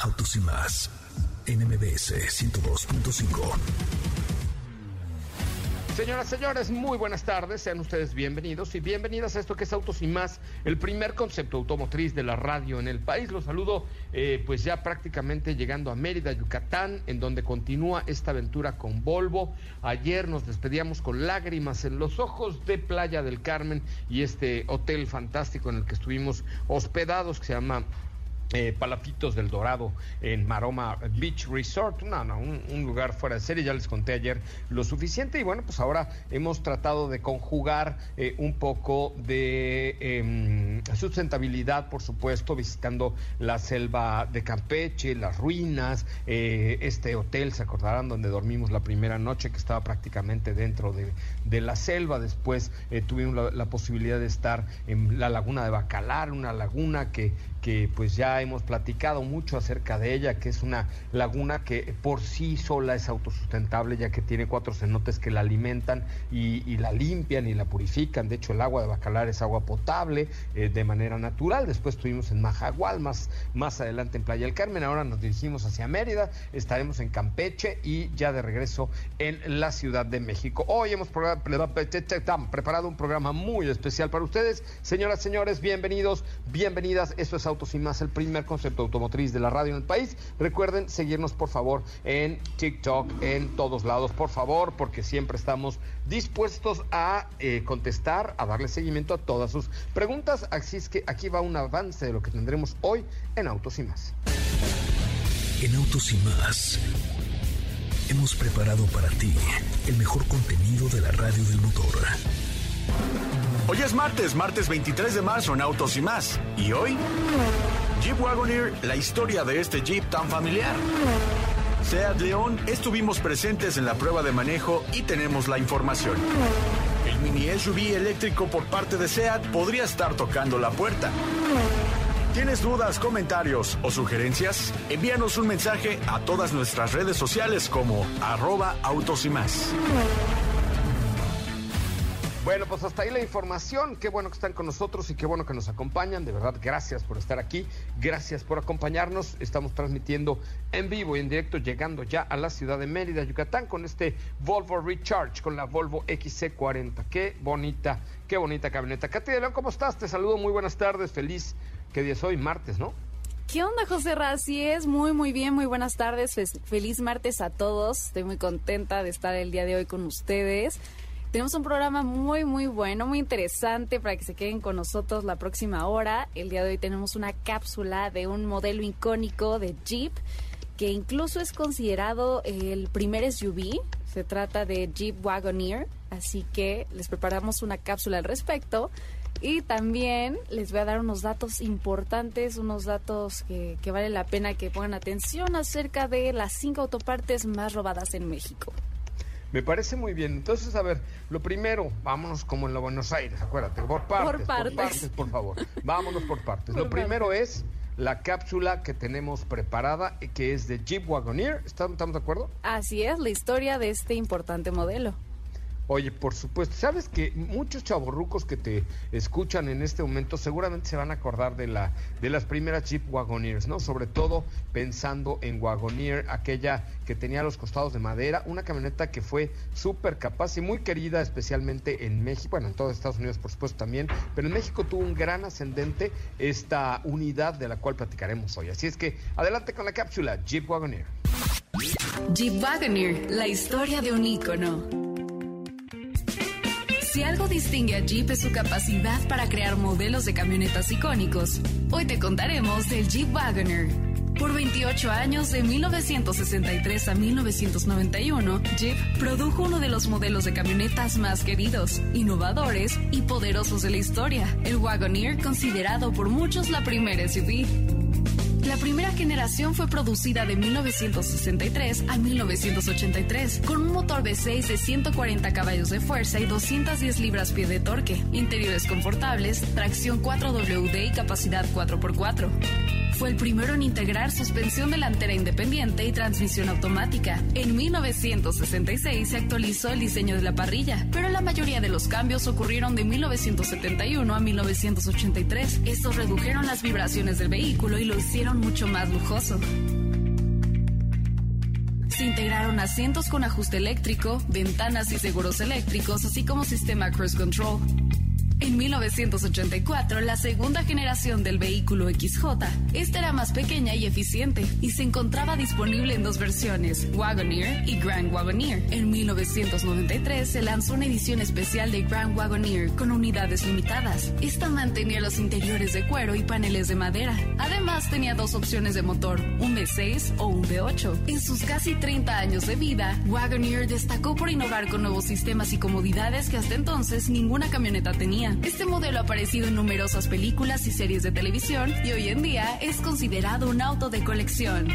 Autos y más. NMBS 102.5. Señoras, señores, muy buenas tardes. Sean ustedes bienvenidos y bienvenidas a esto que es Autos y más, el primer concepto automotriz de la radio en el país. Los saludo, eh, pues ya prácticamente llegando a Mérida, Yucatán, en donde continúa esta aventura con Volvo. Ayer nos despedíamos con lágrimas en los ojos de Playa del Carmen y este hotel fantástico en el que estuvimos hospedados, que se llama eh, Palafitos del Dorado en Maroma Beach Resort, no, no, un, lugar fuera de serie, ya les conté ayer lo suficiente. Y bueno, pues ahora hemos tratado de conjugar eh, un poco de em, sustentabilidad, por supuesto, visitando la selva de Campeche, las ruinas, eh, este hotel, se acordarán, donde dormimos la primera noche, que estaba prácticamente dentro de, la selva, después tuvimos la, la posibilidad de estar en la laguna de Bacalar, una laguna que que pues ya hemos platicado mucho acerca de ella, que es una laguna que por sí sola es autosustentable, ya que tiene cuatro cenotes que la alimentan y, la limpian y la purifican. De hecho, el agua de Bacalar es agua potable eh, de manera natural. Después estuvimos en Majagual, más, más adelante en Playa del Carmen. Ahora nos dirigimos hacia Mérida, estaremos en Campeche y ya de regreso en la Ciudad de México. Hoy hemos preparado un programa muy especial para ustedes. Señoras, señores, bienvenidos, bienvenidas. Esto es Autos y más, el primer concepto automotriz de la radio en el país. Recuerden seguirnos por favor en TikTok, en todos lados, por favor, porque siempre estamos dispuestos a eh, contestar, a darle seguimiento a todas sus preguntas. Así es que aquí va un avance de lo que tendremos hoy en Autos y más. En Autos y más hemos preparado para ti el mejor contenido de la radio del motor. Hoy es martes, martes 23 de marzo en Autos y más. ¿Y hoy? Jeep Wagoneer, la historia de este Jeep tan familiar. Seat León, estuvimos presentes en la prueba de manejo y tenemos la información. El mini SUV eléctrico por parte de Seat podría estar tocando la puerta. ¿Tienes dudas, comentarios o sugerencias? Envíanos un mensaje a todas nuestras redes sociales como arroba autos y más. Bueno, pues hasta ahí la información. Qué bueno que están con nosotros y qué bueno que nos acompañan. De verdad, gracias por estar aquí. Gracias por acompañarnos. Estamos transmitiendo en vivo y en directo, llegando ya a la ciudad de Mérida, Yucatán, con este Volvo Recharge, con la Volvo XC40. Qué bonita, qué bonita camioneta. Katy de León, ¿cómo estás? Te saludo, muy buenas tardes. Feliz, ¿qué día es hoy? Martes, ¿no? ¿Qué onda, José Así es, muy, muy bien, muy buenas tardes. Feliz martes a todos. Estoy muy contenta de estar el día de hoy con ustedes. Tenemos un programa muy, muy bueno, muy interesante para que se queden con nosotros la próxima hora. El día de hoy tenemos una cápsula de un modelo icónico de Jeep que incluso es considerado el primer SUV. Se trata de Jeep Wagoneer, así que les preparamos una cápsula al respecto. Y también les voy a dar unos datos importantes, unos datos que, que vale la pena que pongan atención acerca de las cinco autopartes más robadas en México. Me parece muy bien. Entonces, a ver, lo primero, vámonos como en la Buenos Aires, acuérdate, por partes, por partes, por, favor. Vámonos por partes. lo primero es la cápsula que tenemos preparada, que es de Jeep Wagoneer. ¿Estamos de acuerdo? Así es, la historia de este importante modelo. Oye, por supuesto, sabes que muchos chavorrucos que te escuchan en este momento seguramente se van a acordar de la de las primeras Jeep Wagoneers, ¿no? Sobre todo pensando en Wagoneer, aquella que tenía los costados de madera, una camioneta que fue súper capaz y muy querida especialmente en México, bueno, en todos Estados Unidos por supuesto también, pero en México tuvo un gran ascendente esta unidad de la cual platicaremos hoy. Así es que adelante con la cápsula Jeep Wagoneer. Jeep Wagoneer, la historia de un ícono. Si algo distingue a Jeep es su capacidad para crear modelos de camionetas icónicos. Hoy te contaremos del Jeep Wagoner. Por 28 años, de 1963 a 1991, Jeep produjo uno de los modelos de camionetas más queridos, innovadores y poderosos de la historia, el Wagoneer, considerado por muchos la primera SUV. La primera generación fue producida de 1963 a 1983, con un motor V6 de 140 caballos de fuerza y 210 libras-pie de torque, interiores confortables, tracción 4WD y capacidad 4x4. Fue el primero en integrar suspensión delantera independiente y transmisión automática. En 1966 se actualizó el diseño de la parrilla, pero la mayoría de los cambios ocurrieron de 1971 a 1983. Estos redujeron las vibraciones del vehículo y lo hicieron mucho más lujoso. Se integraron asientos con ajuste eléctrico, ventanas y seguros eléctricos, así como sistema cruise control. En 1984, la segunda generación del vehículo XJ, esta era más pequeña y eficiente y se encontraba disponible en dos versiones, Wagoneer y Grand Wagoneer. En 1993 se lanzó una edición especial de Grand Wagoneer con unidades limitadas. Esta mantenía los interiores de cuero y paneles de madera. Además tenía dos opciones de motor, un V6 o un V8. En sus casi 30 años de vida, Wagoneer destacó por innovar con nuevos sistemas y comodidades que hasta entonces ninguna camioneta tenía. Este modelo ha aparecido en numerosas películas y series de televisión y hoy en día es considerado un auto de colección.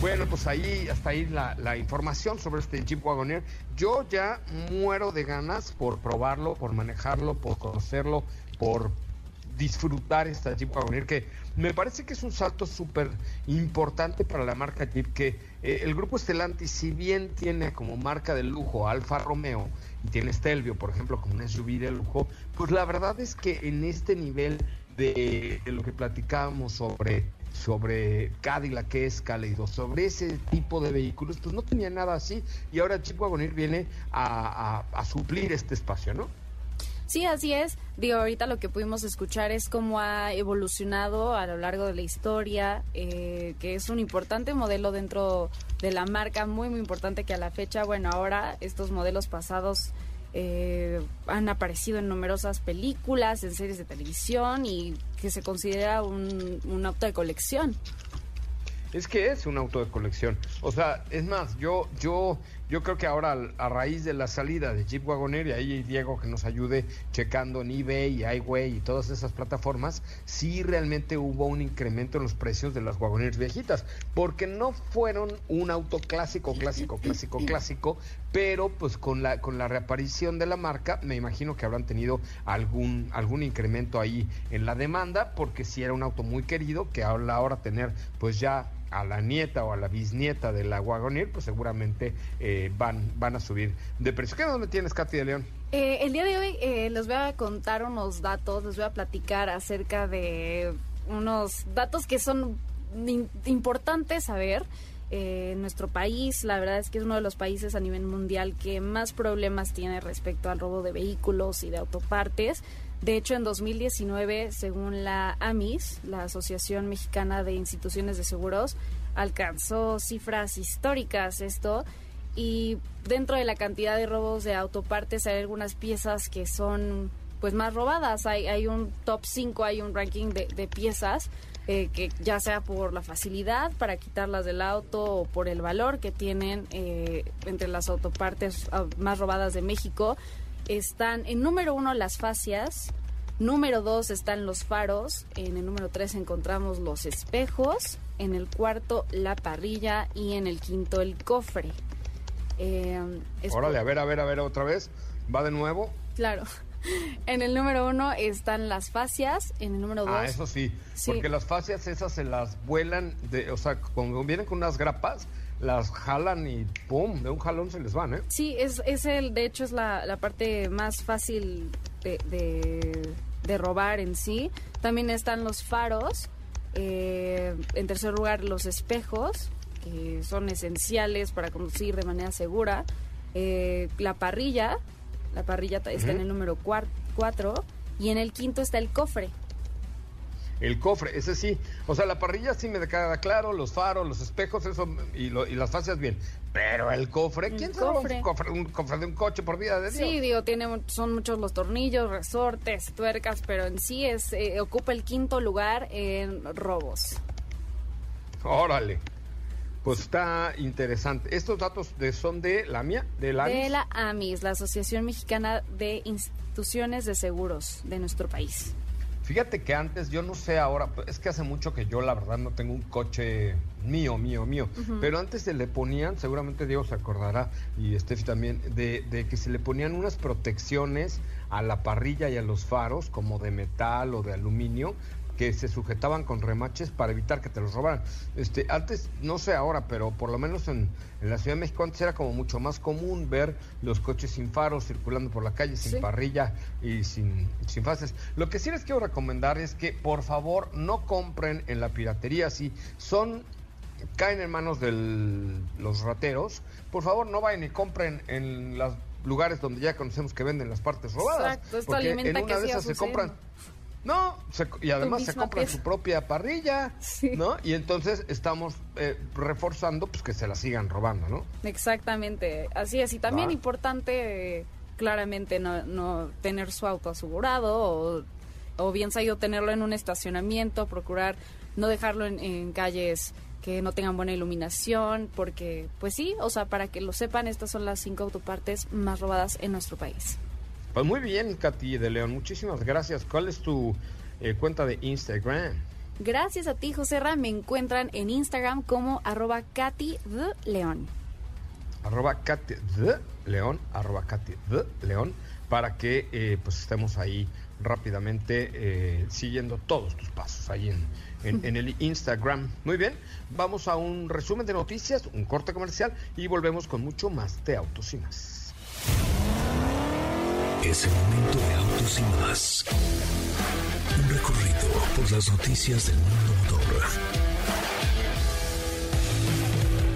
Bueno, pues ahí hasta ahí la, información sobre este Jeep Wagoneer. Yo ya muero de ganas por probarlo, por manejarlo, por conocerlo, por disfrutar esta Jeep Wagoneer que me parece que es un salto súper importante para la marca Jeep que eh, el grupo Stellantis si bien tiene como marca de lujo Alfa Romeo y tiene Stelvio por ejemplo como un SUV de lujo pues la verdad es que en este nivel de, lo que platicábamos sobre sobre Cadillac que es Caleido, sobre ese tipo de vehículos, pues no tenía nada así y ahora Jeep Wagoneer viene a, a suplir este espacio, ¿no? Sí, así es. Digo, ahorita lo que pudimos escuchar es cómo ha evolucionado a lo largo de la historia, eh, que es un importante modelo dentro de la marca, muy, muy importante que a la fecha, bueno, ahora estos modelos pasados eh, han aparecido en numerosas películas, en series de televisión y que se considera un, un auto de colección. Es que es un auto de colección. O sea, es más, yo, yo yo creo que ahora a raíz de la salida de Jeep Wagoneer, y ahí Diego que nos ayude checando en eBay y iWay y todas esas plataformas, sí realmente hubo un incremento en los precios de las Wagoneers viejitas, porque no fueron un auto clásico, clásico, clásico, clásico, pero pues con la con la reaparición de la marca, me imagino que habrán tenido algún algún incremento ahí en la demanda, porque si era un auto muy querido, que ahora tener pues ya a la nieta o a la bisnieta de la Wagoneer, pues seguramente eh, van, van a subir de precio. ¿Qué dónde tienes, Katy de León? Eh, el día de hoy eh, les voy a contar unos datos, les voy a platicar acerca de unos datos que son importantes saber. en nuestro país, la verdad es que es uno de los países a nivel mundial que más problemas tiene respecto al robo de vehículos y de autopartes. De hecho, en 2019, según la AMIS, la Asociación Mexicana de Instituciones de Seguros, alcanzó cifras históricas esto y dentro de la cantidad de robos de autopartes hay algunas piezas que son pues más robadas. Hay, hay un top 5, hay un ranking de, piezas eh, que ya sea por la facilidad para quitarlas del auto o por el valor que tienen eh, entre las autopartes ah, más robadas de México están en número uno las fascias, número dos están los faros, en el número tres encontramos los espejos, en el cuarto la parrilla y en el quinto el cofre. Eh, Órale, a ver, a ver, a ver otra vez. ¿Va de nuevo? Claro. en el número uno están las fascias, en el número dos... Ah, eso sí, porque las fascias esas se las vuelan, de, o sea, cuando vienen con unas grapas, las jalan y ¡pum! De un jalón se les van, ¿eh? Sí, es, es el, de hecho es la, la parte más fácil de, de, de, robar en sí. También están los faros. Eh, en tercer lugar, los espejos, que son esenciales para conducir de manera segura. Eh, la parrilla, la parrilla está en el número 4. Y en el quinto está el cofre. El cofre, ese sí. O sea, la parrilla sí me queda claro, los faros, los espejos, eso, y, las fascias bien. Pero el cofre, ¿quién se roba un cofre, un cofre de un coche por vida de Dios? Sí, digo, tiene, son muchos los tornillos, resortes, tuercas, pero en sí es eh, ocupa el quinto lugar en robos. Órale. Pues está interesante. Estos datos de, son de la mía, de la AMIS. De la AMIS, la Asociación Mexicana de Instituciones de Seguros de nuestro país. Fíjate que antes, yo no sé ahora, es que hace mucho que yo la verdad no tengo un coche mío, mío, mío, pero antes se le ponían, seguramente Diego se acordará y Steffi también, de, de que se le ponían unas protecciones a la parrilla y a los faros, como de metal o de aluminio, que se sujetaban con remaches para evitar que te los robaran. Este, antes, no sé ahora, pero por lo menos en, la Ciudad de México antes era como mucho más común ver los coches sin faros circulando por la calle, sin parrilla y sin, sin fases. Lo que sí les quiero recomendar es que por favor no compren en la piratería si son caen en manos de los rateros, por favor no vayan y compren en los lugares donde ya conocemos que venden las partes robadas. Exacto, porque en una de esas se compran no, y además se compra su propia parrilla, ¿no? Y entonces estamos eh, reforzando pues que se la sigan robando, ¿no? Exactamente, así es. Y también importante, claramente, no, no, tener su auto asegurado o, o bien sabido tenerlo en un estacionamiento, procurar no dejarlo en, en calles que no tengan buena iluminación, porque, pues sí, o sea, para que lo sepan, estas son las cinco autopartes más robadas en nuestro país. Pues muy bien, Katy de León, muchísimas gracias. ¿Cuál es tu eh, cuenta de Instagram? Gracias a ti, José Ra. Me encuentran en Instagram como arroba Katy de León. Arroba Katy de León, arroba Katy de León, para que eh, pues estemos ahí rápidamente eh, siguiendo todos tus pasos ahí en, en, el Instagram. Muy bien, vamos a un resumen de noticias, un corte comercial y volvemos con mucho más de Autos y más. Es el momento de autos y más. Un recorrido por las noticias del mundo motor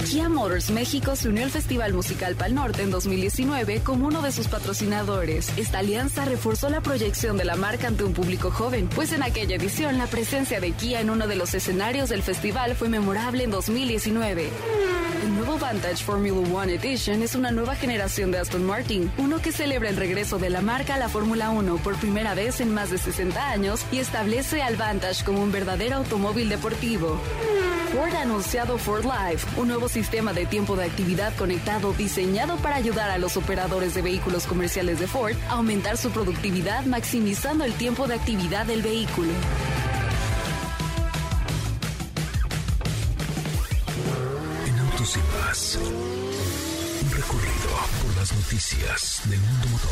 Kia Motors México se unió al Festival Musical Pal Norte en 2019 como uno de sus patrocinadores. Esta alianza reforzó la proyección de la marca ante un público joven, pues en aquella edición la presencia de Kia en uno de los escenarios del festival fue memorable en 2019. El nuevo Vantage Formula One Edition es una nueva generación de Aston Martin, uno que celebra el regreso de la marca a la Fórmula 1 por primera vez en más de 60 años y establece al Vantage como un verdadero automóvil deportivo. Ford ha anunciado Ford Live, un nuevo sistema de tiempo de actividad conectado diseñado para ayudar a los operadores de vehículos comerciales de Ford a aumentar su productividad maximizando el tiempo de actividad del vehículo. Noticias del mundo motor.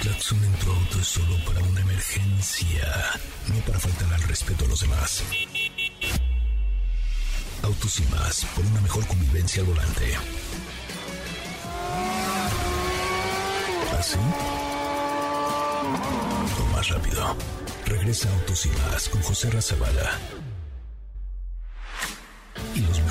claxon en tu auto es solo para una emergencia, no para faltar al respeto a los demás. Autos y más, por una mejor convivencia al volante. ¿Así? ¿Ah, o más rápido. Regresa Autos y más con José Razabala.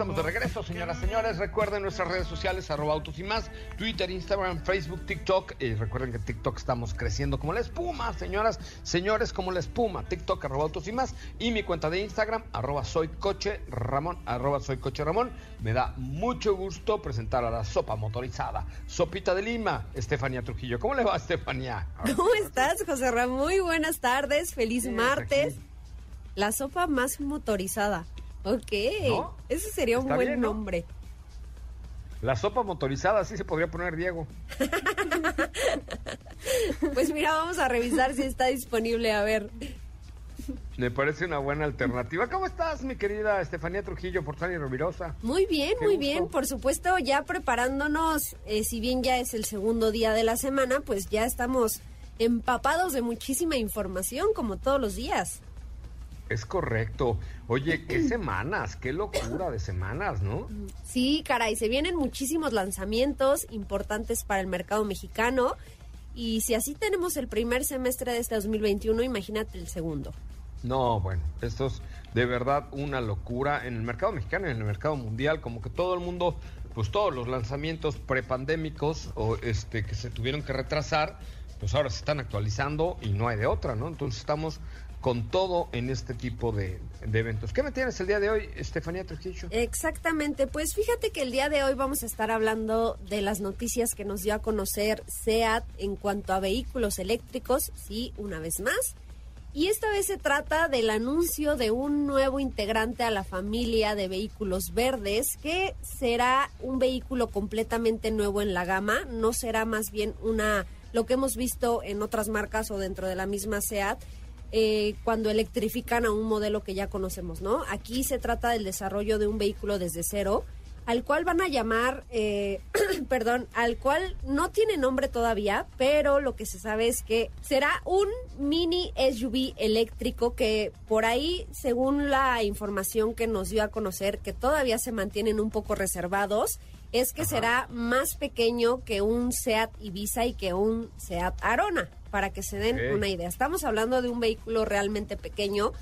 Estamos de regreso, señoras y señores. Recuerden nuestras redes sociales, arroba autos y más, Twitter, Instagram, Facebook, TikTok. Y recuerden que TikTok estamos creciendo como la espuma, señoras, señores, como la espuma. TikTok, arroba autos y más. Y mi cuenta de Instagram, arroba soy coche Ramón, arroba soy coche Ramón. Me da mucho gusto presentar a la sopa motorizada. Sopita de Lima, Estefanía Trujillo. ¿Cómo le va, Estefanía? ¿Cómo estás, José Ramón? Muy buenas tardes, feliz martes. La sopa más motorizada. Ok, ese sería un buen nombre. La sopa motorizada, así se podría poner Diego. pues mira, vamos a revisar si está disponible, a ver. Me parece una buena alternativa. ¿Cómo estás, mi querida Estefanía Trujillo, Forzani Rovirosa? Muy bien, muy bien. Por supuesto, ya preparándonos, eh, si bien ya es el segundo día de la semana, pues ya estamos empapados de muchísima información, como todos los días. Es correcto. Oye, qué semanas, qué locura de semanas, ¿no? Sí, caray, se vienen muchísimos lanzamientos importantes para el mercado mexicano. Y si así tenemos el primer semestre de este 2021, imagínate el segundo. No, bueno, esto es de verdad una locura en el mercado mexicano y en el mercado mundial, como que todo el mundo, pues todos los lanzamientos prepandémicos o este que se tuvieron que retrasar, pues ahora se están actualizando y no hay de otra, ¿no? Entonces estamos con todo en este tipo de, eventos. ¿Qué me tienes el día de hoy, Estefanía Trujillo? Exactamente, pues fíjate que el día de hoy vamos a estar hablando de las noticias que nos dio a conocer SEAT en cuanto a vehículos eléctricos, sí, una vez más. Y esta vez se trata del anuncio de un nuevo integrante a la familia de vehículos verdes, que será un vehículo completamente nuevo en la gama, no será más bien una lo que hemos visto en otras marcas o dentro de la misma SEAT, eh, cuando electrifican a un modelo que ya conocemos, ¿no? Aquí se trata del desarrollo de un vehículo desde cero, al cual van a llamar, eh, perdón, al cual no tiene nombre todavía, pero lo que se sabe es que será un mini SUV eléctrico que por ahí, según la información que nos dio a conocer, que todavía se mantienen un poco reservados, es que será más pequeño que un Seat Ibiza y que un Seat Arona para que se den una idea. Estamos hablando de un vehículo realmente pequeño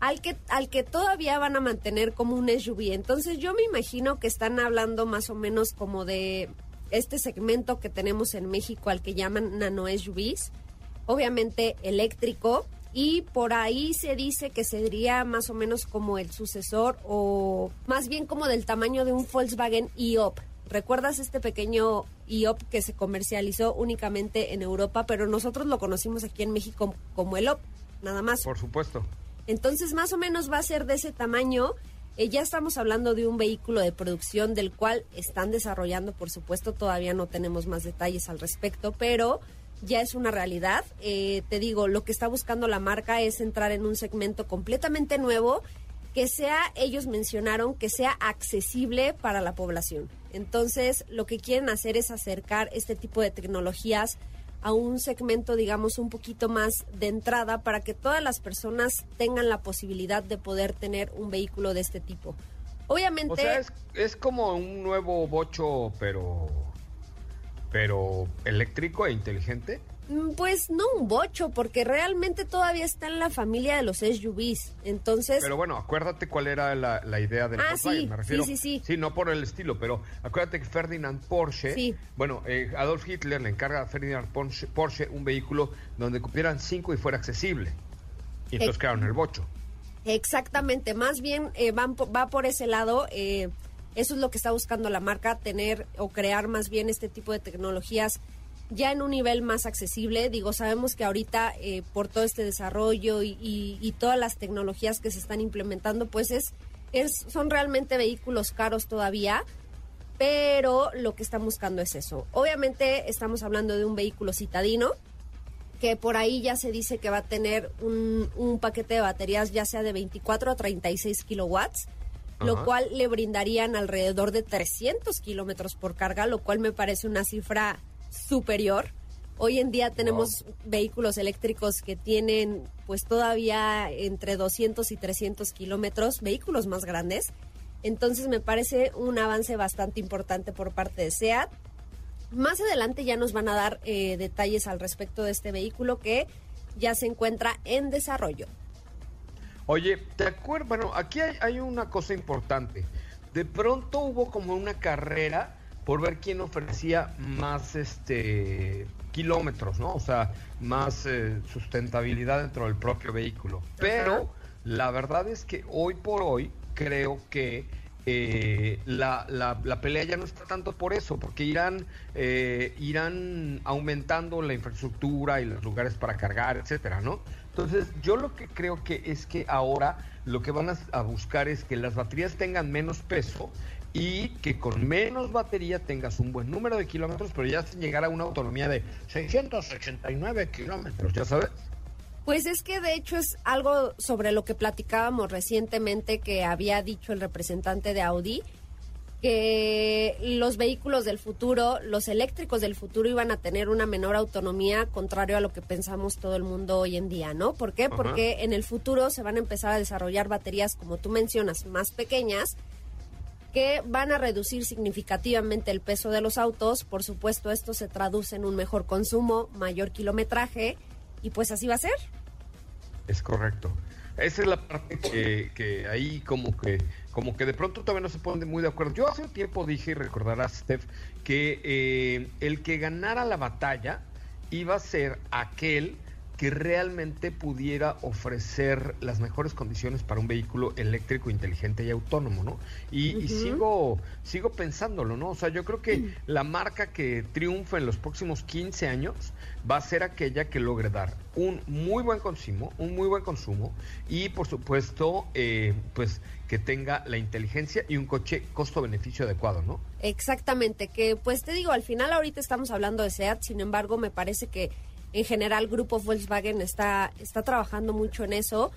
al que, al que todavía van a mantener como un SUV. Entonces yo me imagino que están hablando más o menos como de este segmento que tenemos en México al que llaman nano SUVs, obviamente eléctrico, y por ahí se dice que sería más o menos como el sucesor o más bien como del tamaño de un Volkswagen e-Up. ¿Recuerdas este pequeño IOP que se comercializó únicamente en Europa, pero nosotros lo conocimos aquí en México como el OP, nada más? Por supuesto. Entonces, más o menos va a ser de ese tamaño. Eh, ya estamos hablando de un vehículo de producción del cual están desarrollando, por supuesto, todavía no tenemos más detalles al respecto, pero ya es una realidad. Eh, te digo, lo que está buscando la marca es entrar en un segmento completamente nuevo que sea, ellos mencionaron, que sea accesible para la población. Entonces, lo que quieren hacer es acercar este tipo de tecnologías a un segmento, digamos, un poquito más de entrada para que todas las personas tengan la posibilidad de poder tener un vehículo de este tipo. Obviamente... Es, es como un nuevo bocho, pero... pero eléctrico e inteligente. Mm, pues no un bocho, porque realmente todavía está en la familia de los SUVs. Entonces. Pero bueno, acuérdate cuál era la, idea del ah, sí, Me refiero, sí, sí, sí. Sí, no por el estilo, pero acuérdate que Ferdinand Porsche. Bueno, eh, Adolf Hitler le encarga a Ferdinand Porsche, un vehículo donde cupieran cinco y fuera accesible. Y entonces crearon el bocho. Exactamente, más bien eh, van, va por ese lado. Eh, eso es lo que está buscando la marca, tener o crear más bien este tipo de tecnologías ya en un nivel más accesible. Digo, sabemos que ahorita eh, por todo este desarrollo y, todas las tecnologías que se están implementando, pues es, es, son realmente vehículos caros todavía, pero lo que están buscando es eso. Obviamente estamos hablando de un vehículo citadino, que por ahí ya se dice que va a tener un, un paquete de baterías ya sea de 24 a 36 kilowatts, lo cual le brindarían alrededor de 300 kilómetros por carga, lo cual me parece una cifra superior. Hoy en día tenemos vehículos eléctricos que tienen pues todavía entre 200 y 300 kilómetros, vehículos más grandes. Entonces me parece un avance bastante importante por parte de SEAT. Más adelante ya nos van a dar eh, detalles al respecto de este vehículo que ya se encuentra en desarrollo. Oye, ¿te acuerdas? Bueno, aquí hay, hay una cosa importante de pronto hubo como una carrera por ver quién ofrecía más este kilómetros, ¿no? O sea, más eh, sustentabilidad dentro del propio vehículo. Pero la verdad es que hoy por hoy creo que eh, la, la, pelea ya no está tanto por eso, porque irán, eh, irán aumentando la infraestructura y los lugares para cargar, etcétera, ¿no? Entonces, yo lo que creo que es que ahora lo que van a buscar es que las baterías tengan menos peso y que con menos batería tengas un buen número de kilómetros, pero ya sin llegar a una autonomía de 689 kilómetros, ya sabes. Pues es que de hecho es algo sobre lo que platicábamos recientemente que había dicho el representante de Audi, que los vehículos del futuro, los eléctricos del futuro iban a tener una menor autonomía, contrario a lo que pensamos todo el mundo hoy en día, ¿no? ¿Por qué? Porque en el futuro se van a empezar a desarrollar baterías, como tú mencionas, más pequeñas, que van a reducir significativamente el peso de los autos. Por supuesto, esto se traduce en un mejor consumo, mayor kilometraje y pues así va a ser. Es correcto. Esa es la parte que, ahí como que como que de pronto todavía no se ponen muy de acuerdo. Yo hace un tiempo dije, y recordarás, Steph, que eh, el que ganara la batalla iba a ser aquel que realmente pudiera ofrecer las mejores condiciones para un vehículo eléctrico, inteligente y autónomo, ¿no? Y, sigo, sigo pensándolo, ¿no? O sea, yo creo que la marca que triunfa en los próximos 15 años va a ser aquella que logre dar un muy buen consumo, un muy buen consumo y, por supuesto, eh, pues que tenga la inteligencia y un coche costo-beneficio adecuado, ¿no? Exactamente, que pues te digo, al final ahorita estamos hablando de SEAT, sin embargo, me parece que en general Grupo Volkswagen está, está trabajando mucho en eso.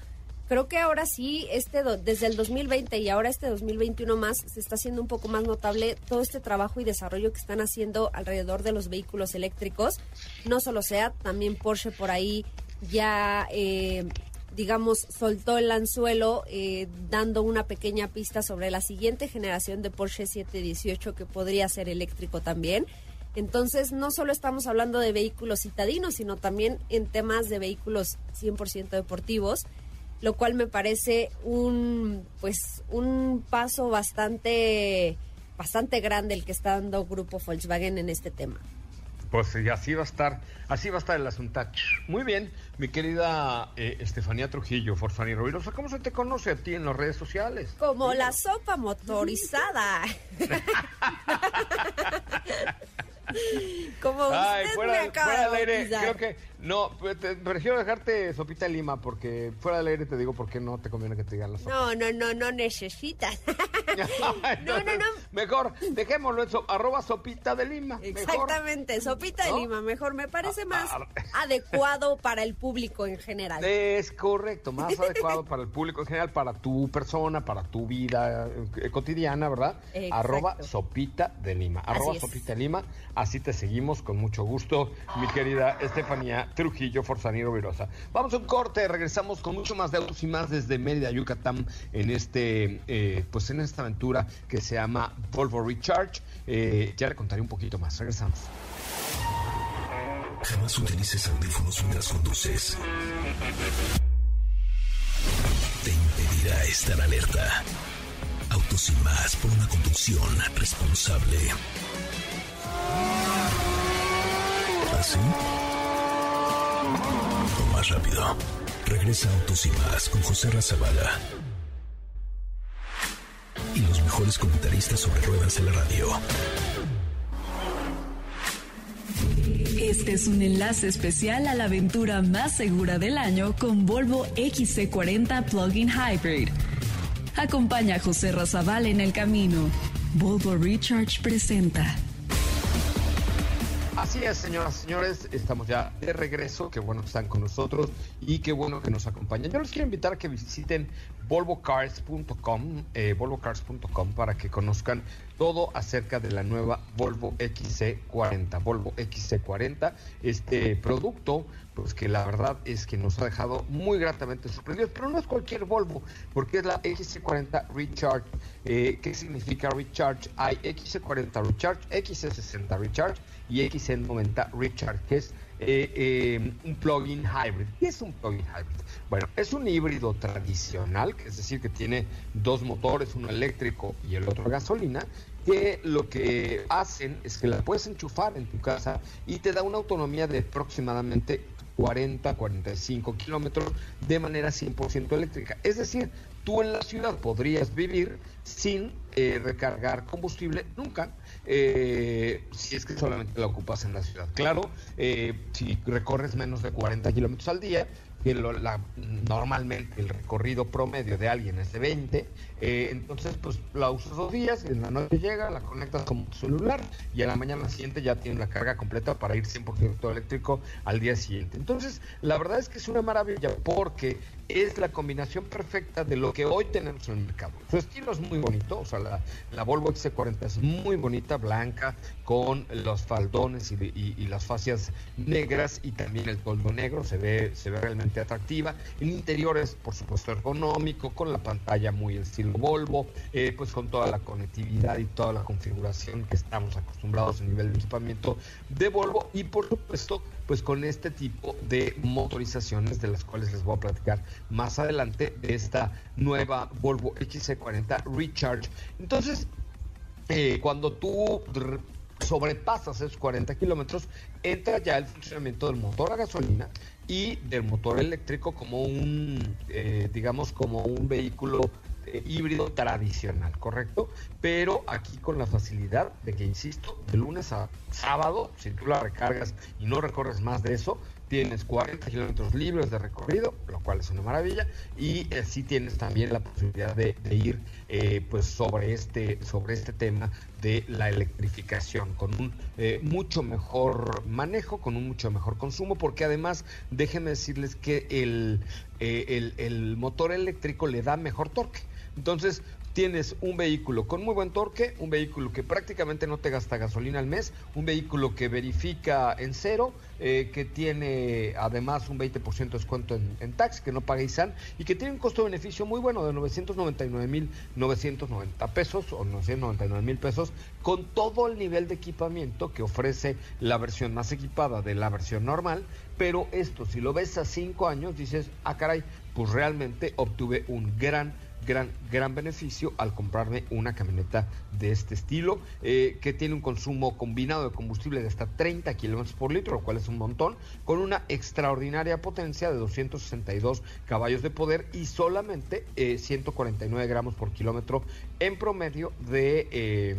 Creo que ahora sí, este desde el 2020 y ahora este 2021 más, se está haciendo un poco más notable todo este trabajo y desarrollo que están haciendo alrededor de los vehículos eléctricos. No solo SEAT, también Porsche por ahí ya, eh, digamos, soltó el anzuelo eh, dando una pequeña pista sobre la siguiente generación de Porsche 718 que podría ser eléctrico también. Entonces, no solo estamos hablando de vehículos citadinos, sino también en temas de vehículos 100% deportivos, lo cual me parece un pues un paso bastante bastante grande el que está dando Grupo Volkswagen en este tema. Pues así va a estar, así va a estar el asunto. Muy bien, mi querida eh, Estefanía Trujillo, Forzani Rovirosa, ¿cómo se te conoce a ti en las redes sociales? Como la sopa motorizada. Como usted fuera, me acaba fuera del aire, creo que no, pues, prefiero dejarte sopita de lima porque fuera del aire te digo por qué no te conviene que te digan la sopa. No, no, no, no necesitas. no, no, no. Mejor, dejémoslo en arroba sopita de lima. Exactamente, sopita de lima, mejor. Me parece ah, más ah, adecuado para el público en general. Es correcto, más adecuado para el público en general, para tu persona, para tu vida eh, cotidiana, ¿verdad? Arroba sopita de lima. Arroba sopita de lima. Así te seguimos con mucho gusto, mi querida Estefanía Trujillo Forzaniro Virosa. Vamos a un corte, regresamos con mucho más de autos y más desde Mérida, Yucatán, en este, eh, pues en esta aventura que se llama Volvo Recharge. Eh, ya le contaré un poquito más. Regresamos. Jamás utilices audífonos mientras conduces. Te impedirá estar alerta. Autos y más por una conducción responsable. ¿Así? más rápido. Regresa Autos y Más con José Razabala. Y los mejores comentaristas sobre ruedas en la radio. Este es un enlace especial a la aventura más segura del año con Volvo XC40 Plug-in Hybrid. Acompaña a José Razabala en el camino. Volvo Recharge presenta. Así es, señoras y señores, estamos ya de regreso. Qué bueno que están con nosotros y qué bueno que nos acompañan. Yo les quiero invitar a que visiten volvocars.com, eh, volvocars.com para que conozcan todo acerca de la nueva Volvo XC40. Volvo XC40, este producto, pues que la verdad es que nos ha dejado muy gratamente sorprendidos, pero no es cualquier Volvo, porque es la XC40 Recharge. Eh, ¿Qué significa Recharge? Hay XC40 Recharge, XC60 Recharge y XC90 Recharge, que es eh, eh, un plug-in hybrid. ¿Qué es un plug-in hybrid? Bueno, es un híbrido tradicional, es decir, que tiene dos motores, uno eléctrico y el otro gasolina, que lo que hacen es que la puedes enchufar en tu casa y te da una autonomía de aproximadamente 40, 45 kilómetros de manera 100% eléctrica. Es decir, tú en la ciudad podrías vivir sin eh, recargar combustible nunca, eh, si es que solamente la ocupas en la ciudad. Claro, eh, si recorres menos de 40 kilómetros al día, que la, normalmente el recorrido promedio de alguien es de 20, eh, entonces pues la usas dos días, en la noche llega, la conectas con tu celular y a la mañana siguiente ya tienes la carga completa para ir 100% eléctrico al día siguiente. Entonces, la verdad es que es una maravilla porque es la combinación perfecta de lo que hoy tenemos en el mercado. Su estilo es muy bonito, o sea, la, la Volvo XC40 es muy bonita, blanca, con los faldones y, las fascias negras y también el toldo negro, se ve, se ve realmente atractiva. El interior es, por supuesto, ergonómico, con la pantalla muy estilo Volvo, eh, pues con toda la conectividad y toda la configuración que estamos acostumbrados a nivel de equipamiento de Volvo y, por supuesto, pues con este tipo de motorizaciones de las cuales les voy a platicar más adelante de esta nueva Volvo XC40 Recharge. Entonces, eh, cuando tú sobrepasas esos 40 kilómetros, entra ya el funcionamiento del motor a gasolina y del motor eléctrico como un, eh, digamos, como un vehículo eh, híbrido tradicional, ¿correcto? Pero aquí con la facilidad de que, insisto, de lunes a sábado, si tú la recargas y no recorres más de eso, tienes 40 kilómetros libres de recorrido, lo cual es una maravilla, y así tienes también la posibilidad de, ir eh, pues sobre este, sobre este tema de la electrificación, con un eh, mucho mejor manejo, con un mucho mejor consumo, porque además déjenme decirles que el, eh, el, el motor eléctrico le da mejor torque. Entonces, tienes un vehículo con muy buen torque, un vehículo que prácticamente no te gasta gasolina al mes, un vehículo que verifica en cero, eh, que tiene además un 20% de descuento en, tax, que no paga ISAN y que tiene un costo-beneficio muy bueno de 999.990 pesos o 999 mil pesos con todo el nivel de equipamiento que ofrece la versión más equipada de la versión normal, pero esto si lo ves a cinco años dices, ah caray, pues realmente obtuve un gran gran, gran beneficio al comprarme una camioneta de este estilo, eh, que tiene un consumo combinado de combustible de hasta 30 kilómetros por litro, lo cual es un montón, con una extraordinaria potencia de 262 caballos de poder y solamente 149 eh, gramos por kilómetro en promedio de, eh,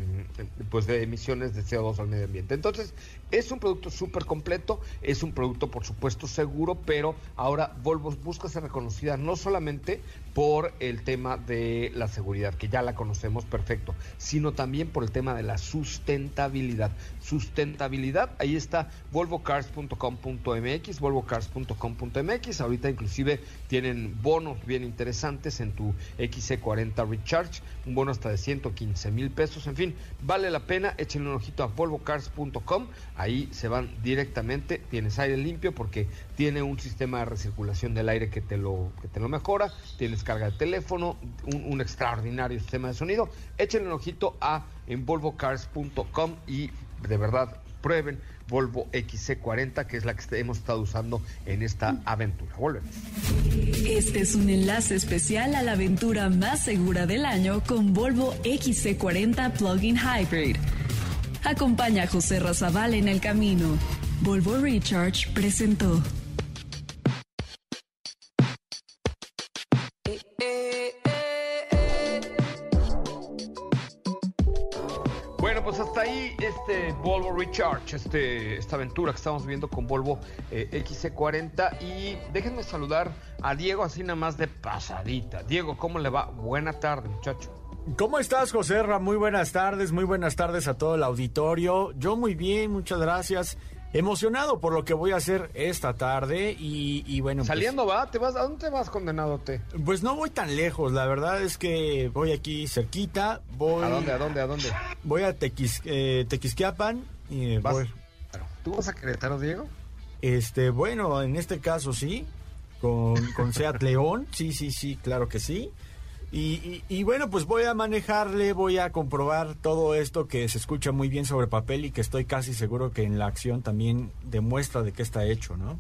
pues de emisiones de CO2 al medio ambiente. Entonces, es un producto súper completo, es un producto por supuesto seguro, pero ahora Volvo busca ser reconocida no solamente por el tema de la seguridad, que ya la conocemos perfecto, sino también por el tema de la sustentabilidad. Sustentabilidad, ahí está volvocars.com.mx, volvocars.com.mx, ahorita inclusive tienen bonos bien interesantes en tu XC40 Recharge, un bono hasta de 115 mil pesos, en fin, vale la pena, échenle un ojito a volvocars.com, ahí se van directamente, tienes aire limpio porque tiene un sistema de recirculación del aire que te lo, que te lo mejora, tienes carga de teléfono, un, extraordinario sistema de sonido. Échenle un ojito a en volvocars.com y de verdad prueben Volvo XC40, que es la que hemos estado usando en esta aventura. Volvemos. Este es un enlace especial a la aventura más segura del año con Volvo XC40 Plug-in Hybrid. Acompaña a José Razabal en el camino. Volvo Recharge presentó. Este Volvo Recharge, este, esta aventura que estamos viendo con Volvo eh, XC40. Y déjenme saludar a Diego así nada más de pasadita. Diego, ¿cómo le va? Buena tarde, muchacho. ¿Cómo estás, José? Muy buenas tardes, muy buenas tardes a todo el auditorio. Yo muy bien, muchas gracias. Emocionado por lo que voy a hacer esta tarde y, bueno. Pues Saliendo va, ¿te vas? ¿A dónde te vas condenado te? Pues no voy tan lejos, la verdad es que voy aquí cerquita. Voy, ¿A dónde, a dónde, a dónde? Voy a Tequis, eh, Tequisquiapan y voy. ¿Tú vas a Querétaro, Diego? Este, bueno, en este caso sí, con, con Seat León, sí, sí, sí, claro que sí. Y, y, bueno, pues voy a manejarle, voy a comprobar todo esto que se escucha muy bien sobre papel y que estoy casi seguro que en la acción también demuestra de qué está hecho, ¿no?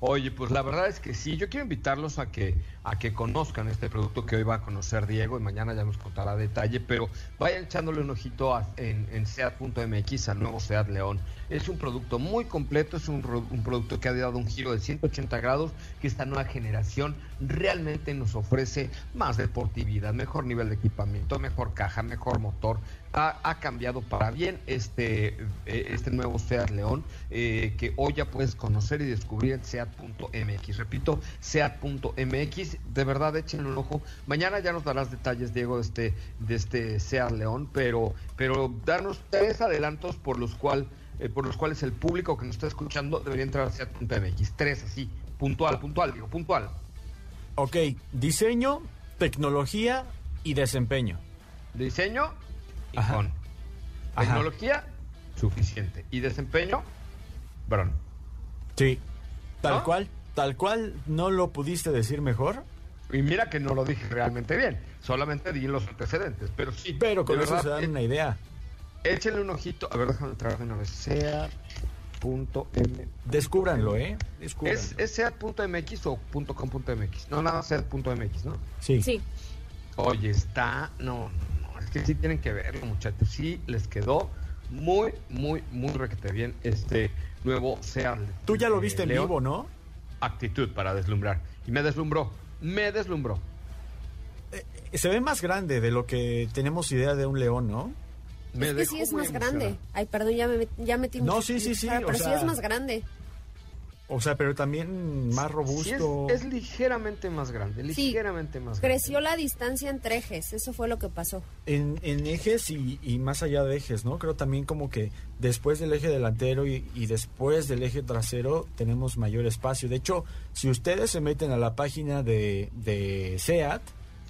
Oye, pues la verdad es que sí, yo quiero invitarlos a que a que conozcan este producto que hoy va a conocer Diego y mañana ya nos contará detalle, pero vayan echándole un ojito en, en SEAT.mx al nuevo SEAT León. Es un producto muy completo, es un, producto que ha dado un giro de 180 grados, que esta nueva generación realmente nos ofrece más deportividad, mejor nivel de equipamiento, mejor caja, mejor motor, ha, cambiado para bien este, eh, este nuevo SEAT León, eh, que hoy ya puedes conocer y descubrir en SEAT.mx. Repito, SEAT.mx, de verdad échenle un ojo. Mañana ya nos darás detalles, Diego, de este, de este SEAT León, pero, pero darnos tres adelantos por los, cual, eh, por los cuales el público que nos está escuchando debería entrar a SEAT.mx. Tres así, puntual, puntual, digo, puntual. Ok, diseño, tecnología y desempeño. Diseño, con tecnología, suficiente. Y desempeño, Bron. Sí, tal cual, tal cual, ¿no lo pudiste decir mejor? Y mira que no lo dije realmente bien, solamente di los antecedentes, pero sí. Pero con eso se dan una idea. Échenle un ojito, a ver, déjame entrar de una vez. Sea punto M. Descúbranlo, ¿eh? ¿Es, ¿Es sea.mx o .com.mx? No, nada, sea.mx, ¿no? Sí. Sí. Oye, está, no, que sí tienen que verlo, muchachos. Sí les quedó muy, muy, muy requete bien este nuevo Seat. Tú ya lo viste en vivo, ¿no? Actitud para deslumbrar. Y me deslumbró, me deslumbró. Eh, se ve más grande de lo que tenemos idea de un león, ¿no? Me es que sí es más grande. Ay, perdón, ya, me, ya metí No, sí, sí, sí. Pero sí es más grande. O sea, pero también más robusto. es, ligeramente más grande, ligeramente más grande. Creció la distancia entre ejes, eso fue lo que pasó. En, ejes y, más allá de ejes, ¿no? Creo también como que después del eje delantero y, después del eje trasero tenemos mayor espacio. De hecho, si ustedes se meten a la página de, de SEAT,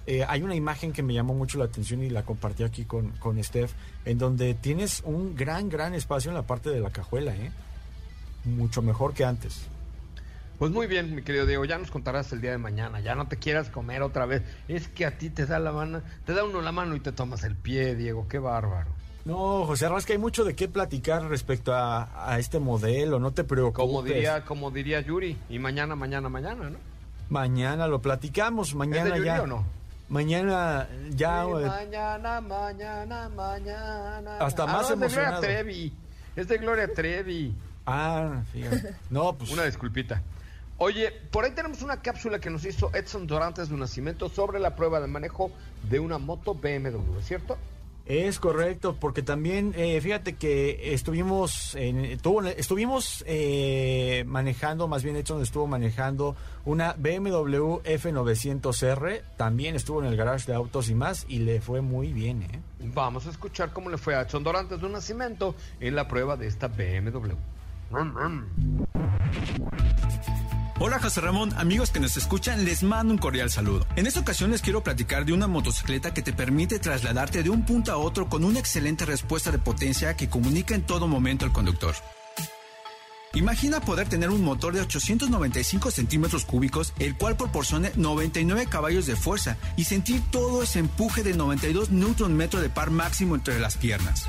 eh, hay una imagen que me llamó mucho la atención y la compartí aquí con, con Steph, en donde tienes un gran, gran espacio en la parte de la cajuela, ¿eh? mucho mejor que antes. Pues muy bien, mi querido Diego, ya nos contarás el día de mañana, ya no te quieras comer otra vez. Es que a ti te da la mano, te da uno la mano y te tomas el pie, Diego, qué bárbaro. No, José es que hay mucho de qué platicar respecto a, este modelo, no te preocupes. Como diría, como diría Yuri, y mañana, mañana, mañana, ¿no? Mañana lo platicamos, mañana ¿Es de ya. o no? Mañana ya. mañana, mañana, mañana. Hasta ah, más emocionado. Es de Gloria Trevi. Es de Gloria Trevi. Ah, fíjate. No, pues. Una disculpita. Oye, por ahí tenemos una cápsula que nos hizo Edson Dorantes de un nacimiento sobre la prueba de manejo de una moto BMW, ¿cierto? Es correcto, porque también, eh, fíjate que estuvimos, en, estuvimos eh, manejando, más bien Edson estuvo manejando una BMW F900R, también estuvo en el garage de autos y más, y le fue muy bien. ¿eh? Vamos a escuchar cómo le fue a Edson Dorantes de un nacimiento en la prueba de esta BMW. Hola José Ramón, amigos que nos escuchan, les mando un cordial saludo. En esta ocasión les quiero platicar de una motocicleta que te permite trasladarte de un punto a otro con una excelente respuesta de potencia que comunica en todo momento al conductor. Imagina poder tener un motor de 895 centímetros cúbicos, el cual proporcione 99 caballos de fuerza y sentir todo ese empuje de 92 Nm de par máximo entre las piernas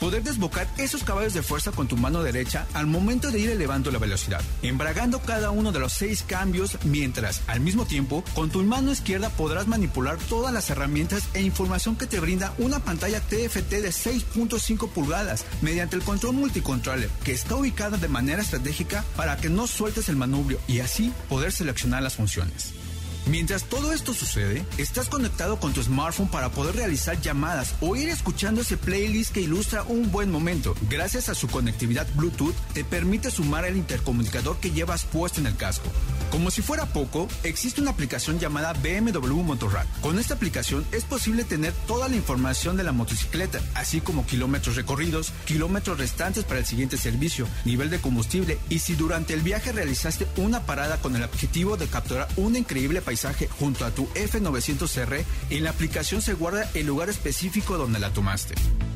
poder desbocar esos caballos de fuerza con tu mano derecha al momento de ir elevando la velocidad, embragando cada uno de los seis cambios, mientras al mismo tiempo con tu mano izquierda podrás manipular todas las herramientas e información que te brinda una pantalla TFT de 6.5 pulgadas mediante el control multicontroller que está ubicada de manera estratégica para que no sueltes el manubrio y así poder seleccionar las funciones. Mientras todo esto sucede, estás conectado con tu smartphone para poder realizar llamadas o ir escuchando ese playlist que ilustra un buen momento. Gracias a su conectividad Bluetooth, te permite sumar el intercomunicador que llevas puesto en el casco. Como si fuera poco, existe una aplicación llamada BMW Motorrad. Con esta aplicación es posible tener toda la información de la motocicleta, así como kilómetros recorridos, kilómetros restantes para el siguiente servicio, nivel de combustible y si durante el viaje realizaste una parada con el objetivo de capturar una increíble paisaje junto a tu F900R, en la aplicación se guarda el lugar específico donde la tomaste.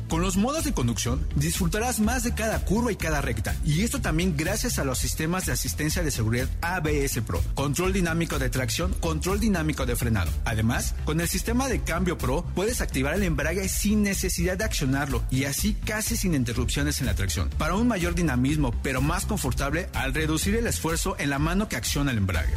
Con los modos de conducción disfrutarás más de cada curva y cada recta, y esto también gracias a los sistemas de asistencia de seguridad ABS Pro, control dinámico de tracción, control dinámico de frenado. Además, con el sistema de cambio Pro puedes activar el embrague sin necesidad de accionarlo y así casi sin interrupciones en la tracción, para un mayor dinamismo pero más confortable al reducir el esfuerzo en la mano que acciona el embrague.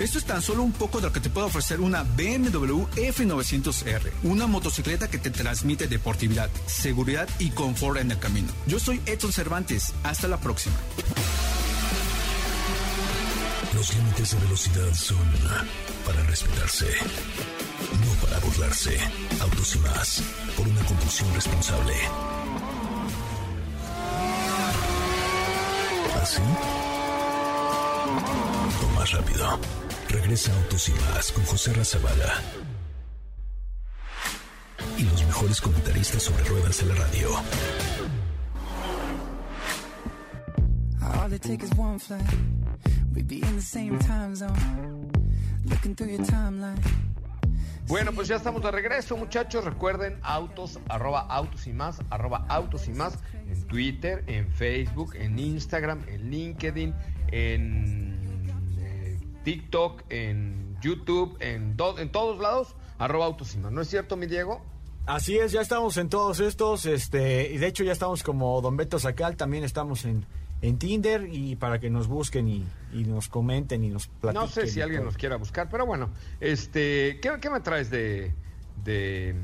Esto es tan solo un poco de lo que te puede ofrecer una BMW F900R, una motocicleta que te transmite deportividad, seguridad y confort en el camino. Yo soy Edson Cervantes, hasta la próxima. Los límites de velocidad son para respetarse, no para burlarse. Autos y más, por una conducción responsable. ¿Así? O más rápido. Regresa Autos y más con José Razabala. Y los mejores comentaristas sobre ruedas de la radio. All it takes is one flight. We'd be in the same time zone. Looking through your timeline. Bueno, pues ya estamos de regreso, muchachos. Recuerden, autos, arroba autos y más, arroba autos y más, en Twitter, en Facebook, en Instagram, en LinkedIn, en TikTok, en YouTube, en, do- en todos lados, arroba autos y más. ¿No es cierto, mi Diego? Así es, ya estamos en todos estos, este, y de hecho ya estamos como Don Beto Sacal, también estamos en, en Tinder y para que nos busquen y, y nos comenten y nos platiquen. No sé si alguien todo. nos quiera buscar, pero bueno, este, ¿qué, qué me traes de, de,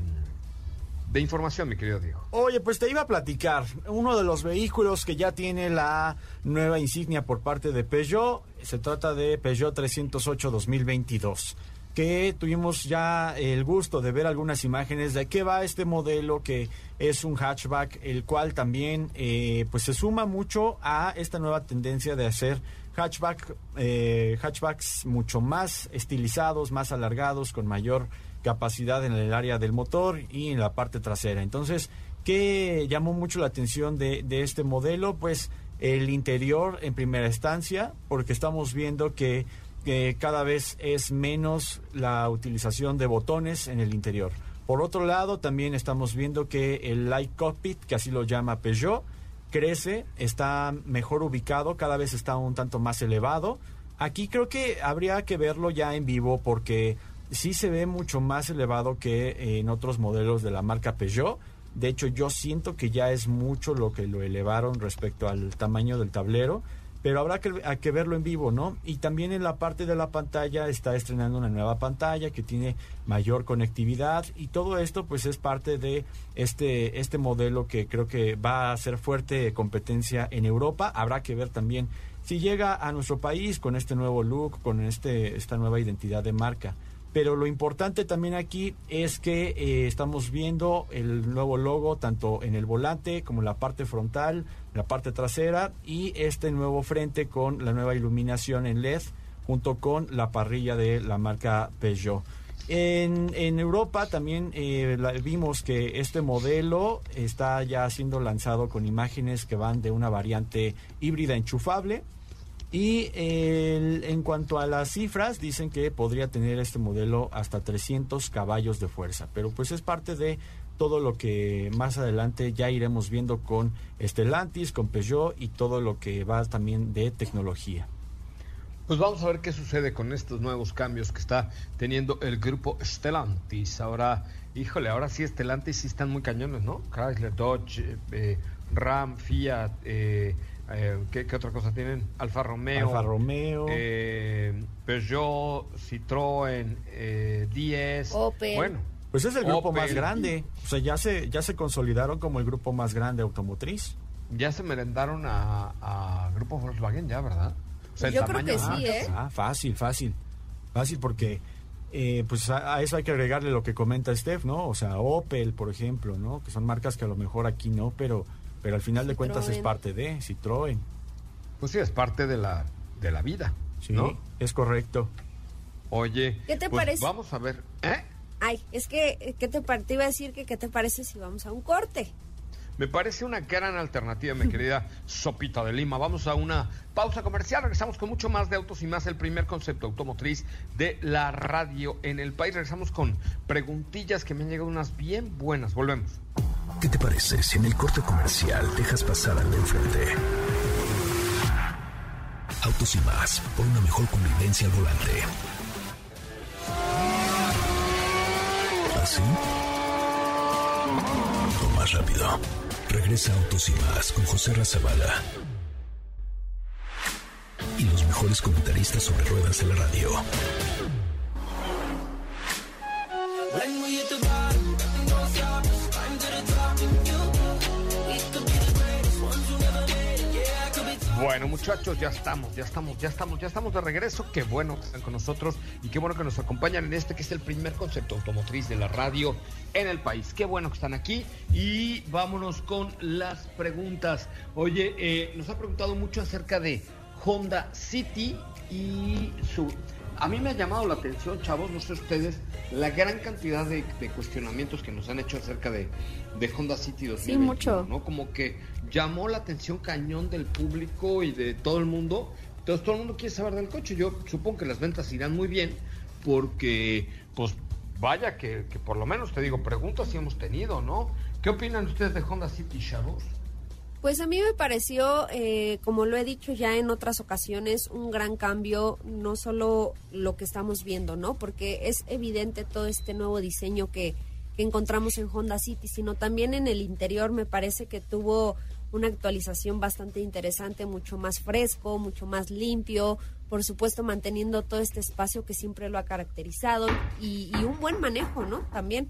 de información, mi querido Diego? Oye, pues te iba a platicar, uno de los vehículos que ya tiene la nueva insignia por parte de Peugeot, se trata de Peugeot 308 2022 que tuvimos ya el gusto de ver algunas imágenes de qué va este modelo que es un hatchback, el cual también eh, pues se suma mucho a esta nueva tendencia de hacer hatchback, eh, hatchbacks mucho más estilizados, más alargados, con mayor capacidad en el área del motor y en la parte trasera. Entonces, ¿qué llamó mucho la atención de, de este modelo? Pues el interior en primera instancia, porque estamos viendo que que cada vez es menos la utilización de botones en el interior. Por otro lado, también estamos viendo que el Light Cockpit, que así lo llama Peugeot, crece, está mejor ubicado, cada vez está un tanto más elevado. Aquí creo que habría que verlo ya en vivo porque sí se ve mucho más elevado que en otros modelos de la marca Peugeot. De hecho, yo siento que ya es mucho lo que lo elevaron respecto al tamaño del tablero pero habrá que, hay que verlo en vivo, ¿no? Y también en la parte de la pantalla está estrenando una nueva pantalla que tiene mayor conectividad y todo esto pues es parte de este, este modelo que creo que va a hacer fuerte competencia en Europa. Habrá que ver también si llega a nuestro país con este nuevo look, con este, esta nueva identidad de marca. Pero lo importante también aquí es que eh, estamos viendo el nuevo logo tanto en el volante como en la parte frontal, la parte trasera y este nuevo frente con la nueva iluminación en LED junto con la parrilla de la marca Peugeot. En, Europa también eh, vimos que este modelo está ya siendo lanzado con imágenes que van de una variante híbrida enchufable y en cuanto a las cifras, dicen que podría tener este modelo hasta 300 caballos de fuerza, pero pues es parte de todo lo que más adelante ya iremos viendo con Stellantis, con Peugeot y todo lo que va también de tecnología. Pues vamos a ver qué sucede con estos nuevos cambios que está teniendo el grupo Stellantis. Ahora, híjole, ahora sí Stellantis sí están muy cañones, ¿no? Chrysler, Dodge, eh, eh, Ram, Fiat, eh, eh, ¿qué, qué otra cosa tienen? Alfa Romeo. Alfa Romeo. eh, Peugeot, Citroën, eh, 10. Opel. Bueno, Pues es el grupo Opel. más grande, o sea, ya se, ya se consolidaron como el grupo más grande automotriz. ya se merendaron a, a Grupo Volkswagen, ya, ¿verdad? O sea, el Yo creo que sí, ¿eh? Ah, fácil, fácil. Fácil porque eh, pues a, a eso hay que agregarle lo que comenta Steph, ¿no? O sea, Opel, por ejemplo, ¿no? Que son marcas que a lo mejor aquí no, pero, pero al final de cuentas es parte de Citroën. Pues sí, es parte de la, de la vida, Sí, ¿no? es correcto. Oye, ¿Qué te pues parece? Vamos a ver, ¿eh? Ay, es que, ¿qué te, te iba a decir que qué te parece si vamos a un corte? Me parece una gran alternativa, mi querida Sopita de Lima. Vamos a una pausa comercial. Regresamos con mucho más de autos y más. El primer concepto automotriz de la radio en el país. Regresamos con preguntillas que me han llegado unas bien buenas. Volvemos. ¿Qué te parece si en el corte comercial dejas pasar al de enfrente? Autos y más, por una mejor convivencia al volante. ¿Así? O más rápido. Regresa Autos y más con José Razabala. Y los mejores comentaristas sobre ruedas de la radio. When Bueno, muchachos, ya estamos, ya estamos, ya estamos, ya estamos de regreso. Qué bueno que están con nosotros y qué bueno que nos acompañan en este que es el primer concepto automotriz de la radio en el país. Qué bueno que están aquí y vámonos con las preguntas. Oye, eh, nos ha preguntado mucho acerca de Honda City y su... A mí me ha llamado la atención, chavos, no sé ustedes, la gran cantidad de, de cuestionamientos que nos han hecho acerca de, de Honda City 2021, mucho. ¿no? Como que llamó la atención cañón del público y de todo el mundo. Entonces todo el mundo quiere saber del coche. Yo supongo que las ventas irán muy bien porque, pues, vaya que, que por lo menos te digo, preguntas sí hemos tenido, ¿no? ¿Qué opinan ustedes de Honda City, chavos? Pues a mí me pareció, eh, como lo he dicho ya en otras ocasiones, un gran cambio, no solo lo que estamos viendo, ¿no? Porque es evidente todo este nuevo diseño que, que encontramos en Honda City, sino también en el interior me parece que tuvo una actualización bastante interesante, mucho más fresco, mucho más limpio, por supuesto manteniendo todo este espacio que siempre lo ha caracterizado y, un buen manejo, ¿no? También.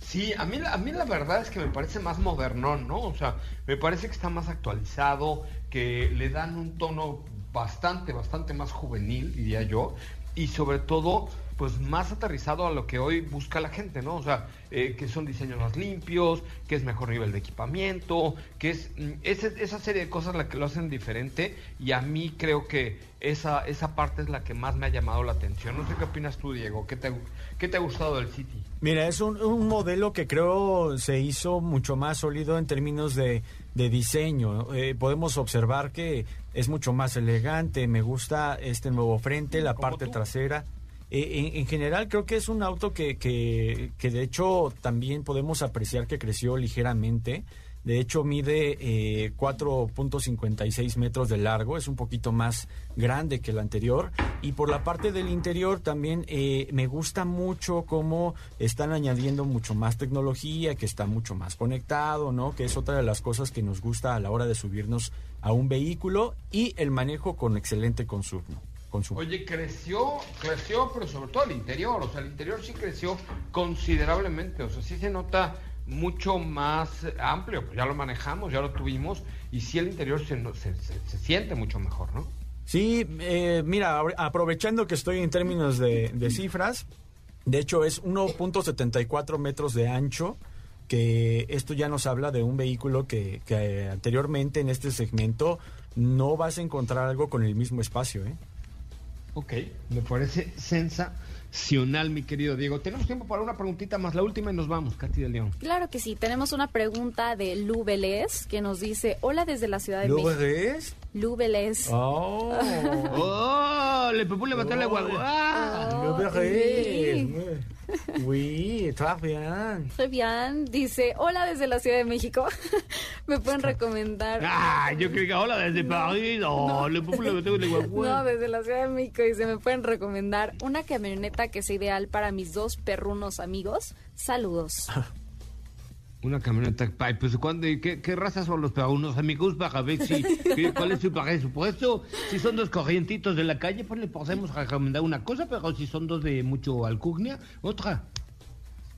Sí, a mí, a mí la verdad es que me parece más modernón, ¿no? O sea, me parece que está más actualizado, que le dan un tono bastante, bastante más juvenil, diría yo, y sobre todo, pues más aterrizado a lo que hoy busca la gente, ¿no? O sea, eh, que son diseños más limpios, que es mejor nivel de equipamiento, que es mm, esa serie de cosas la que lo hacen diferente, y a mí creo que esa, esa parte es la que más me ha llamado la atención. No sé qué opinas tú, Diego, ¿qué te, qué te ha gustado del City? Mira, es un, un modelo que creo se hizo mucho más sólido en términos de, de diseño. Eh, podemos observar que es mucho más elegante, me gusta este nuevo frente, la ¿Como parte tú? trasera. Eh, en, en general creo que es un auto que, que, que de hecho también podemos apreciar que creció ligeramente. De hecho mide eh, 4.56 metros de largo, es un poquito más grande que el anterior. Y por la parte del interior también eh, me gusta mucho cómo están añadiendo mucho más tecnología, que está mucho más conectado, ¿no? Que es otra de las cosas que nos gusta a la hora de subirnos a un vehículo y el manejo con excelente consumo. consumo. Oye, creció, creció, pero sobre todo el interior, o sea, el interior sí creció considerablemente, o sea, sí se nota mucho más amplio, pues ya lo manejamos, ya lo tuvimos, y sí el interior se, se, se- se siente mucho mejor, ¿no? Sí, eh, mira, aprovechando que estoy en términos de, de cifras, de hecho es 1.74 metros de ancho, que esto ya nos habla de un vehículo que, que anteriormente en este segmento no vas a encontrar algo con el mismo espacio, ¿eh? Ok, me parece sensacional, mi querido Diego. Tenemos tiempo para una preguntita más, la última y nos vamos, Katy de León. Claro que sí, tenemos una pregunta de Lu Vélez que nos dice, hola desde la Ciudad de ¿Lo México. ves? Lu Vélez. Oh, ¡Oh! Le pepule mató la guagua. lo sí. Ves. Oui, está bien. Très bien. Dice, hola desde la Ciudad de México. ¿Me pueden recomendar? Ah, yo creo que hola desde París. No, le la guagua. No, desde la Ciudad de México. Dice, ¿me pueden recomendar una camioneta que sea ideal para mis dos perrunos amigos? Saludos. Una camioneta, ay, pues ¿cuándo, qué, qué raza son los perrunos amigos para ver si, cuál es su presupuesto? Si son dos corrientitos de la calle, pues le podemos recomendar una cosa, pero si son dos de mucho alcurnia, otra.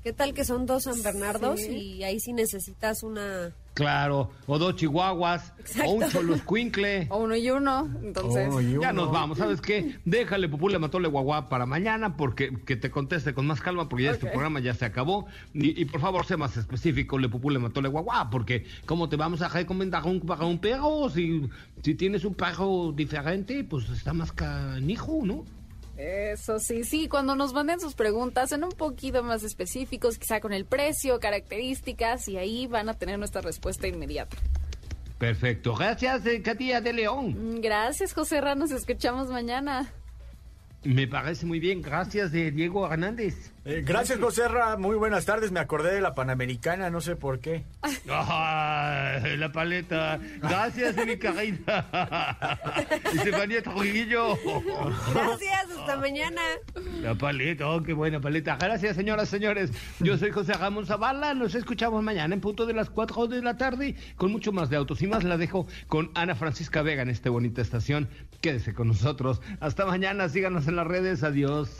¿Qué tal que son dos San Bernardos Sí. y ahí sí necesitas una... Claro, o dos chihuahuas, o un choluscuincle. O uno y uno. Entonces, Oh, y Ya nos vamos, ¿sabes qué? Déjale Pupule Matole Guagua para mañana porque que te conteste con más calma porque ya este programa ya se acabó. Y, y por favor, sé más específico, Le Pupule Matole Guagua, porque ¿cómo te vamos a recomendar un, para un perro? Si, si tienes un perro diferente, pues está más canijo, ¿no? Eso sí, sí, cuando nos manden sus preguntas, son un poquito más específicos, quizá con el precio, características, y ahí van a tener nuestra respuesta inmediata. Perfecto. Gracias, eh, Katia de León. Mm, Gracias, José Ra, nos escuchamos mañana. Me parece muy bien. Gracias, de Diego Hernández. Eh, gracias, José Ra. Muy buenas tardes. Me acordé de la Panamericana, no sé por qué. Ay, la paleta. Gracias, mi carita. Estefanía Trujillo. Gracias, hasta mañana. La paleta, oh, qué buena paleta. Gracias, señoras, señores. Yo soy José Ramón Zavala. Nos escuchamos mañana en punto de las 4 de la tarde con mucho más de autos y más. La dejo con Ana Francisca Vega en esta bonita estación. Quédese con nosotros. Hasta mañana. Síganos en las redes. Adiós.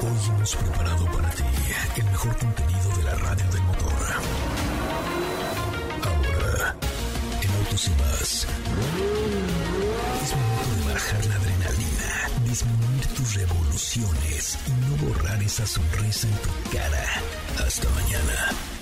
Hoy hemos preparado para ti el mejor contenido de la radio del motor. Ahora, en Autos y más, es momento de bajar la adrenalina, disminuir tus revoluciones y no borrar esa sonrisa en tu cara. Hasta mañana.